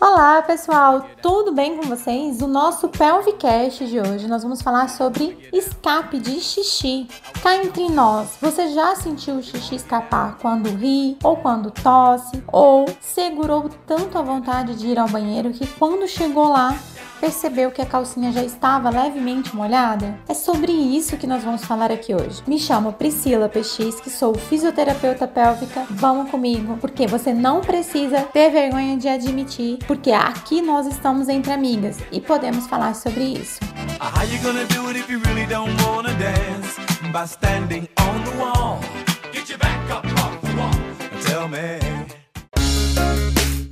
Olá pessoal, tudo bem com vocês? O nosso Pelvicast de hoje nós vamos falar sobre escape de xixi. Cá entre nós, você já sentiu o xixi escapar quando ri, ou quando tosse, ou segurou tanto a vontade de ir ao banheiro que quando chegou lá percebeu que a calcinha já estava levemente molhada? É sobre isso que nós vamos falar aqui hoje. Me chamo Priscila PX, que sou fisioterapeuta pélvica. Vamos comigo, porque você não precisa ter vergonha de admitir, porque aqui nós estamos entre amigas e podemos falar sobre isso.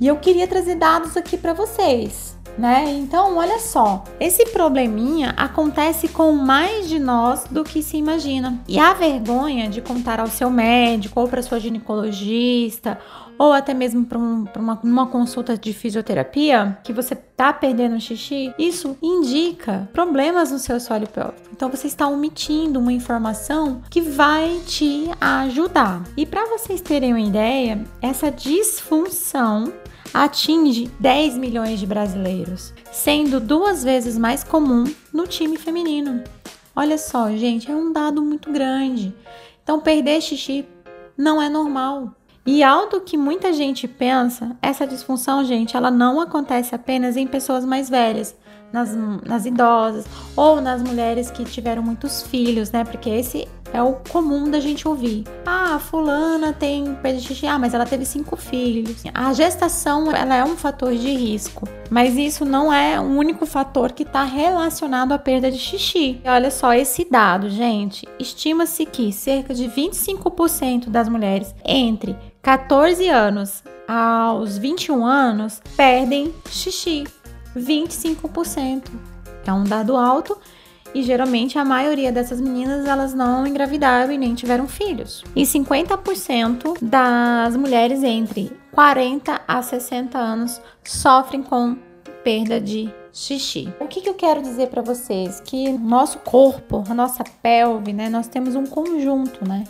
E eu queria trazer dados aqui para vocês né? Então, olha só, esse probleminha acontece com mais de nós do que se imagina. E a vergonha de contar ao seu médico ou para sua ginecologista ou até mesmo para um, uma, uma, consulta de fisioterapia que você tá perdendo xixi, isso indica problemas no seu solo pélvico. Então você está omitindo uma informação que vai te ajudar. E para vocês terem uma ideia, essa disfunção atinge 10 milhões de brasileiros, sendo duas vezes mais comum no time feminino. Olha só, gente, é um dado muito grande. Então, perder xixi não é normal. E algo que muita gente pensa, essa disfunção, gente, ela não acontece apenas em pessoas mais velhas, nas, nas idosas ou nas mulheres que tiveram muitos filhos, né? Porque esse é o comum da gente ouvir. Ah, fulana tem perda de xixi. Ah, mas ela teve cinco filhos. A gestação, ela é um fator de risco. Mas isso não é o único fator que está relacionado à perda de xixi. E olha só esse dado, gente. Estima-se que cerca de 25% das mulheres entre 14 anos aos 21 anos perdem xixi. 25%. É um dado alto e geralmente a maioria dessas meninas elas não engravidaram e nem tiveram filhos. E 50% das mulheres entre 40 a 60 anos sofrem com perda de xixi. O que, que eu quero dizer para vocês? Que nosso corpo, a nossa pelve, né, nós temos um conjunto, né?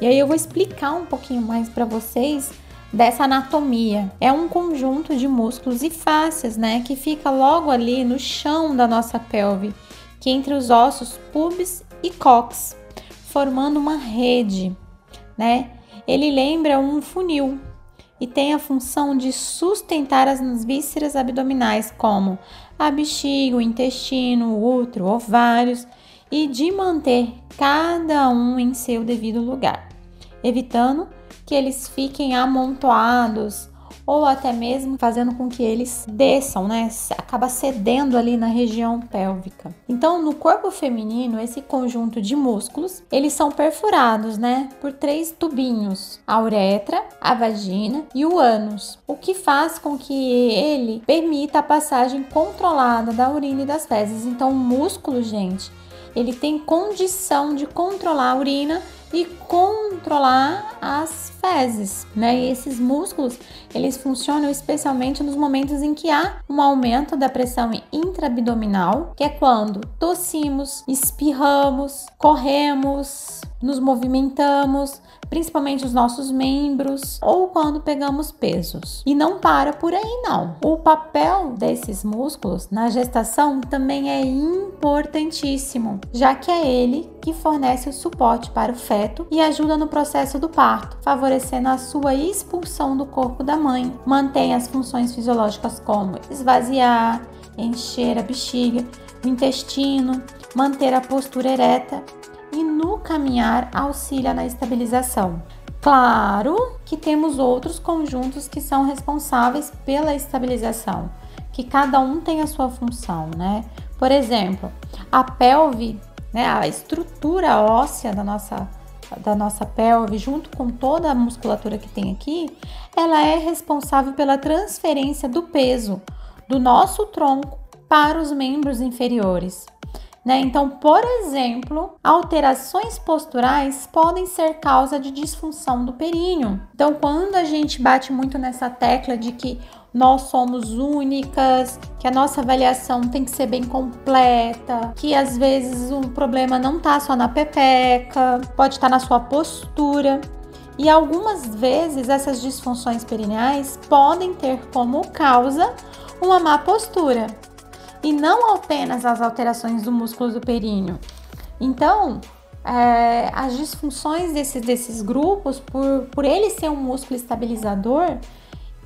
E aí eu vou explicar um pouquinho mais para vocês dessa anatomia. É um conjunto de músculos e fáscias, né, que fica logo ali no chão da nossa pelve que entre os ossos pubis e cox, formando uma rede, né? Ele lembra um funil e tem a função de sustentar as vísceras abdominais, como a bexiga, o intestino, o útero, ovários, e de manter cada um em seu devido lugar, evitando que eles fiquem amontoados ou até mesmo fazendo com que eles desçam, né? Acaba cedendo ali na região pélvica. Então, no corpo feminino, esse conjunto de músculos, eles são perfurados, né, por três tubinhos: a uretra, a vagina e o ânus, o que faz com que ele permita a passagem controlada da urina e das fezes. Então, o músculo, gente, ele tem condição de controlar a urina e controlar as fezes, né? E esses músculos, eles funcionam especialmente nos momentos em que há um aumento da pressão intraabdominal, que é quando tossimos, espirramos, corremos, nos movimentamos, principalmente os nossos membros ou quando pegamos pesos. E não para por aí não. O papel desses músculos na gestação também é importantíssimo, já que é ele que fornece o suporte para o feto e ajuda no processo do parto, favorecendo a sua expulsão do corpo da mãe. Mantém as funções fisiológicas como esvaziar, encher a bexiga, o intestino, manter a postura ereta caminhar auxilia na estabilização. Claro que temos outros conjuntos que são responsáveis pela estabilização, que cada um tem a sua função, né? Por exemplo, a pelve, né, a estrutura óssea da nossa da nossa pelve, junto com toda a musculatura que tem aqui, ela é responsável pela transferência do peso do nosso tronco para os membros inferiores. Né? Então, por exemplo, alterações posturais podem ser causa de disfunção do períneo. Então, quando a gente bate muito nessa tecla de que nós somos únicas, que a nossa avaliação tem que ser bem completa, que às vezes o problema não tá só na pepeca, pode estar tá na sua postura. E algumas vezes essas disfunções perineais podem ter como causa uma má postura e não apenas as alterações do músculo do períneo. Então, é, as disfunções desses, desses grupos, por, por ele ser um músculo estabilizador,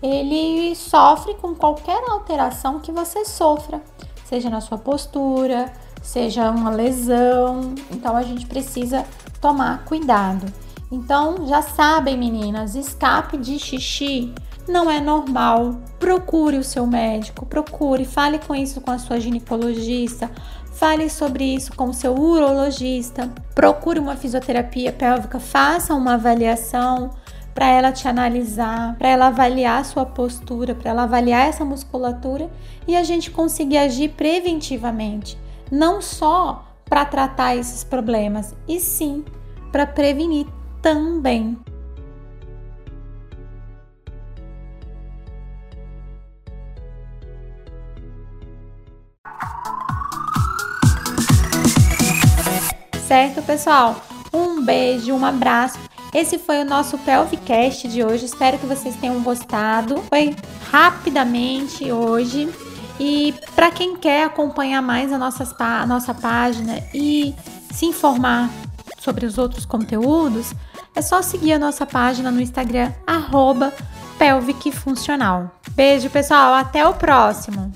ele sofre com qualquer alteração que você sofra, seja na sua postura, seja uma lesão. Então a gente precisa tomar cuidado. Então já sabem, meninas, escape de xixi não é normal. Procure o seu médico, procure, fale com isso com a sua ginecologista, fale sobre isso com o seu urologista, procure uma fisioterapia pélvica, faça uma avaliação para ela te analisar, para ela avaliar a sua postura, para ela avaliar essa musculatura e a gente conseguir agir preventivamente, não só para tratar esses problemas, e sim para prevenir também. Certo, pessoal? Um beijo, um abraço. Esse foi o nosso Pelvicast de hoje. Espero que vocês tenham gostado. Foi rapidamente hoje. E para quem quer acompanhar mais a, nossas, a nossa página e se informar sobre os outros conteúdos, é só seguir a nossa página no Instagram, arroba Beijo, pessoal. Até o próximo.